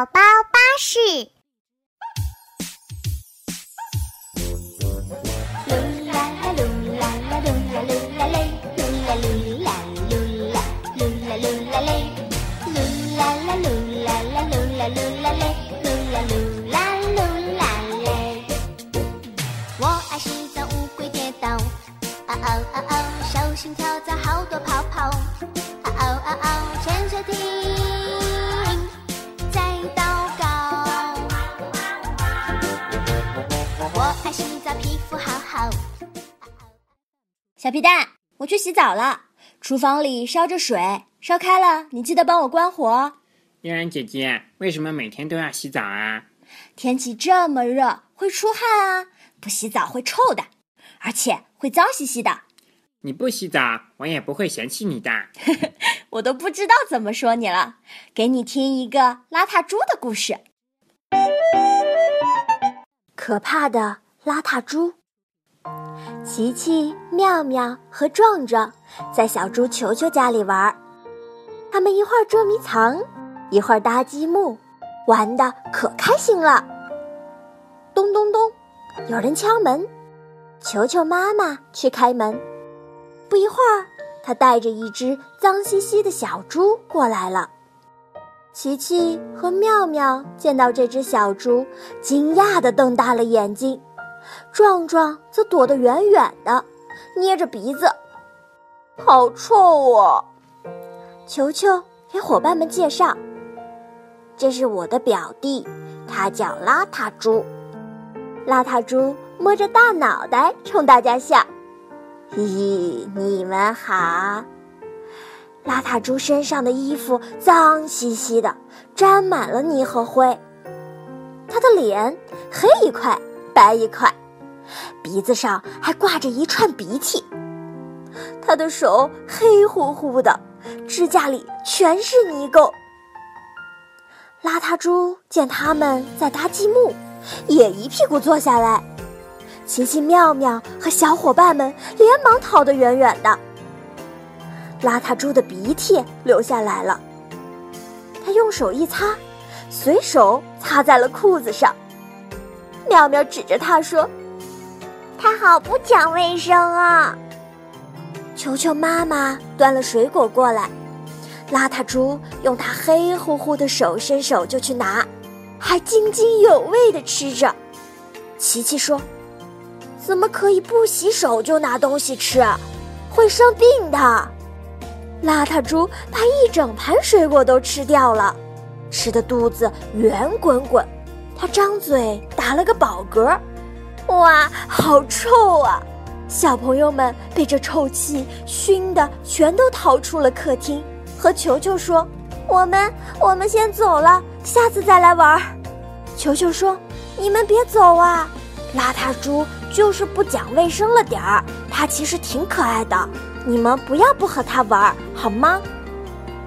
宝宝巴士。洗澡，皮肤好好。小皮蛋，我去洗澡了。厨房里烧着水，烧开了，你记得帮我关火。嫣然姐姐，为什么每天都要洗澡啊？天气这么热，会出汗啊，不洗澡会臭的，而且会脏兮兮的。你不洗澡，我也不会嫌弃你的。我都不知道怎么说你了。给你听一个邋遢猪的故事。可怕的邋遢猪。琪琪、妙妙和壮壮在小猪球球家里玩，他们一会儿捉迷藏，一会儿搭积木，玩的可开心了。咚咚咚，有人敲门，球球妈妈去开门。不一会儿，她带着一只脏兮兮的小猪过来了。琪琪和妙妙见到这只小猪，惊讶地瞪大了眼睛。壮壮则躲得远远的，捏着鼻子，好臭啊！球球给伙伴们介绍：“这是我的表弟，他叫邋遢猪。”邋遢猪摸着大脑袋冲大家笑：“嘿嘿，你们好！”邋遢猪身上的衣服脏兮兮的，沾满了泥和灰，他的脸黑一块。白一块，鼻子上还挂着一串鼻涕。他的手黑乎乎的，指甲里全是泥垢。邋遢猪见他们在搭积木，也一屁股坐下来。奇奇妙妙和小伙伴们连忙逃得远远的。邋遢猪的鼻涕流下来了，他用手一擦，随手擦在了裤子上。妙妙指着他说：“他好不讲卫生啊！”球球妈妈端了水果过来，邋遢猪用他黑乎乎的手伸手就去拿，还津津有味地吃着。琪琪说：“怎么可以不洗手就拿东西吃？会生病的！”邋遢猪把一整盘水果都吃掉了，吃的肚子圆滚滚。他张嘴打了个饱嗝，哇，好臭啊！小朋友们被这臭气熏得全都逃出了客厅，和球球说：“我们我们先走了，下次再来玩。”球球说：“你们别走啊！邋遢猪就是不讲卫生了点儿，他其实挺可爱的，你们不要不和他玩好吗？”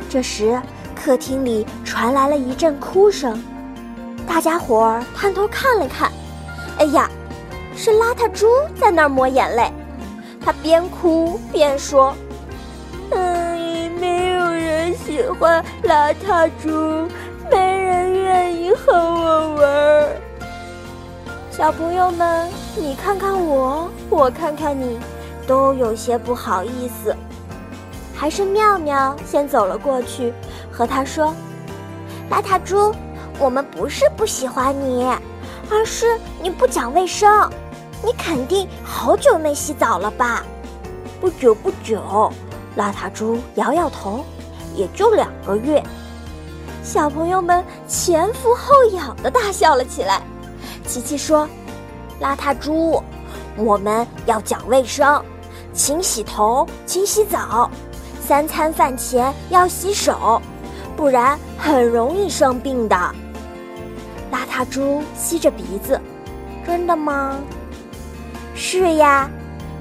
这时，客厅里传来了一阵哭声。大家伙儿探头看了看，哎呀，是邋遢猪在那儿抹眼泪。他边哭边说：“嗯，没有人喜欢邋遢猪，没人愿意和我玩。”小朋友们，你看看我，我看看你，都有些不好意思。还是妙妙先走了过去，和他说：“邋遢猪。”我们不是不喜欢你，而是你不讲卫生。你肯定好久没洗澡了吧？不久不久，邋遢猪摇摇头，也就两个月。小朋友们前俯后仰的大笑了起来。琪琪说：“邋遢猪，我们要讲卫生，勤洗头，勤洗澡，三餐饭前要洗手，不然很容易生病的。”邋遢猪吸着鼻子，真的吗？是呀，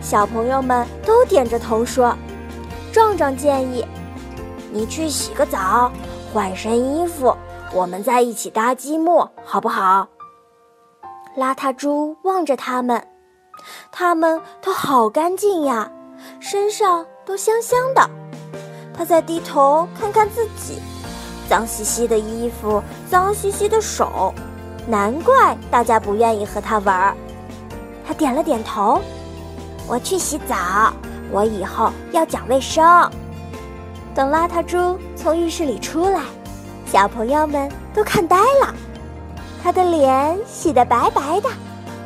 小朋友们都点着头说。壮壮建议：“你去洗个澡，换身衣服，我们在一起搭积木，好不好？”邋遢猪望着他们，他们都好干净呀，身上都香香的。他再低头看看自己，脏兮兮的衣服，脏兮兮的手，难怪大家不愿意和他玩儿。他点了点头，我去洗澡，我以后要讲卫生。等邋遢猪从浴室里出来，小朋友们都看呆了。他的脸洗得白白的，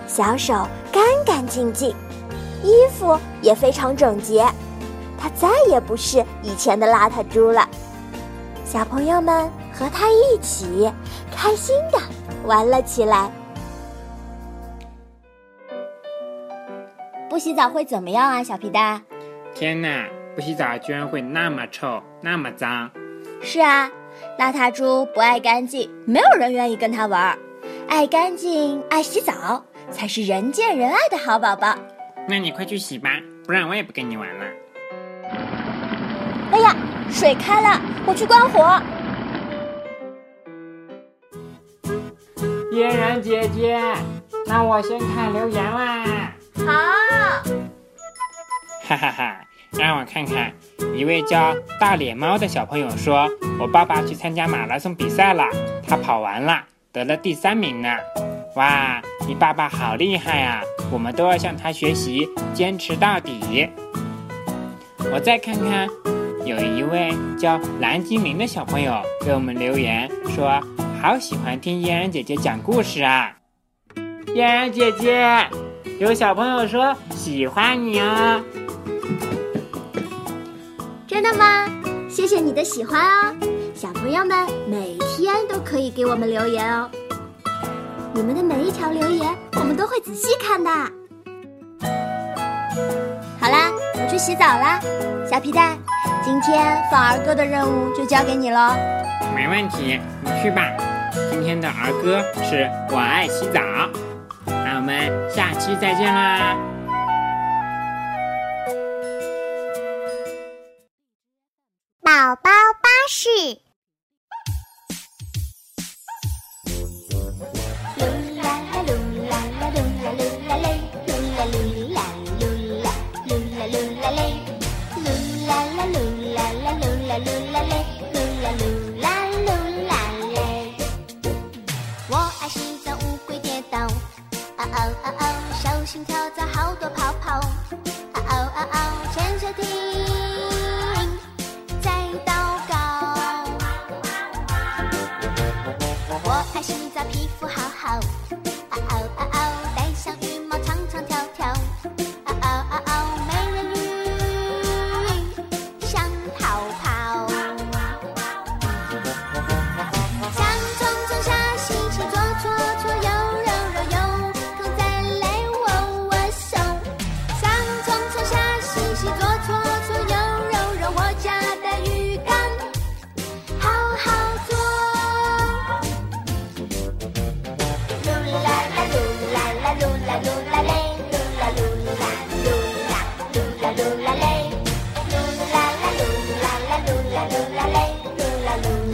小手干干净净，衣服也非常整洁。他再也不是以前的邋遢猪了。小朋友们和他一起开心的玩了起来。不洗澡会怎么样啊，小皮蛋？天哪！不洗澡居然会那么臭，那么脏。是啊，邋遢猪不爱干净，没有人愿意跟他玩。爱干净、爱洗澡，才是人见人爱的好宝宝。那你快去洗吧，不然我也不跟你玩了。哎呀，水开了，我去关火。嫣然姐姐，那我先看留言啦。好。哈哈哈。让我看看，一位叫大脸猫的小朋友说：“我爸爸去参加马拉松比赛了，他跑完了，得了第三名呢。哇，你爸爸好厉害啊！我们都要向他学习，坚持到底。”我再看看，有一位叫蓝精灵的小朋友给我们留言说：“好喜欢听嫣然姐姐讲故事啊！”嫣然姐姐，有小朋友说喜欢你哦。真的吗？谢谢你的喜欢哦，小朋友们每天都可以给我们留言哦。你们的每一条留言，我们都会仔细看的。好啦，我去洗澡啦，小皮蛋，今天放儿歌的任务就交给你喽。没问题，你去吧。今天的儿歌是我爱洗澡，那我们下期再见啦。宝宝巴士。噜啦啦噜啦啦噜啦噜啦嘞，噜啦噜啦噜啦噜啦噜啦嘞，噜啦啦噜啦啦噜啦噜啦嘞，噜啦噜啦噜啦嘞。我爱洗澡，乌龟跌倒，嗷嗷嗷嗷，小心跳蚤好多泡泡，噜